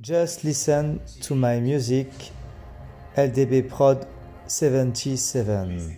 Just listen to my music, LDB Prod, seventy seven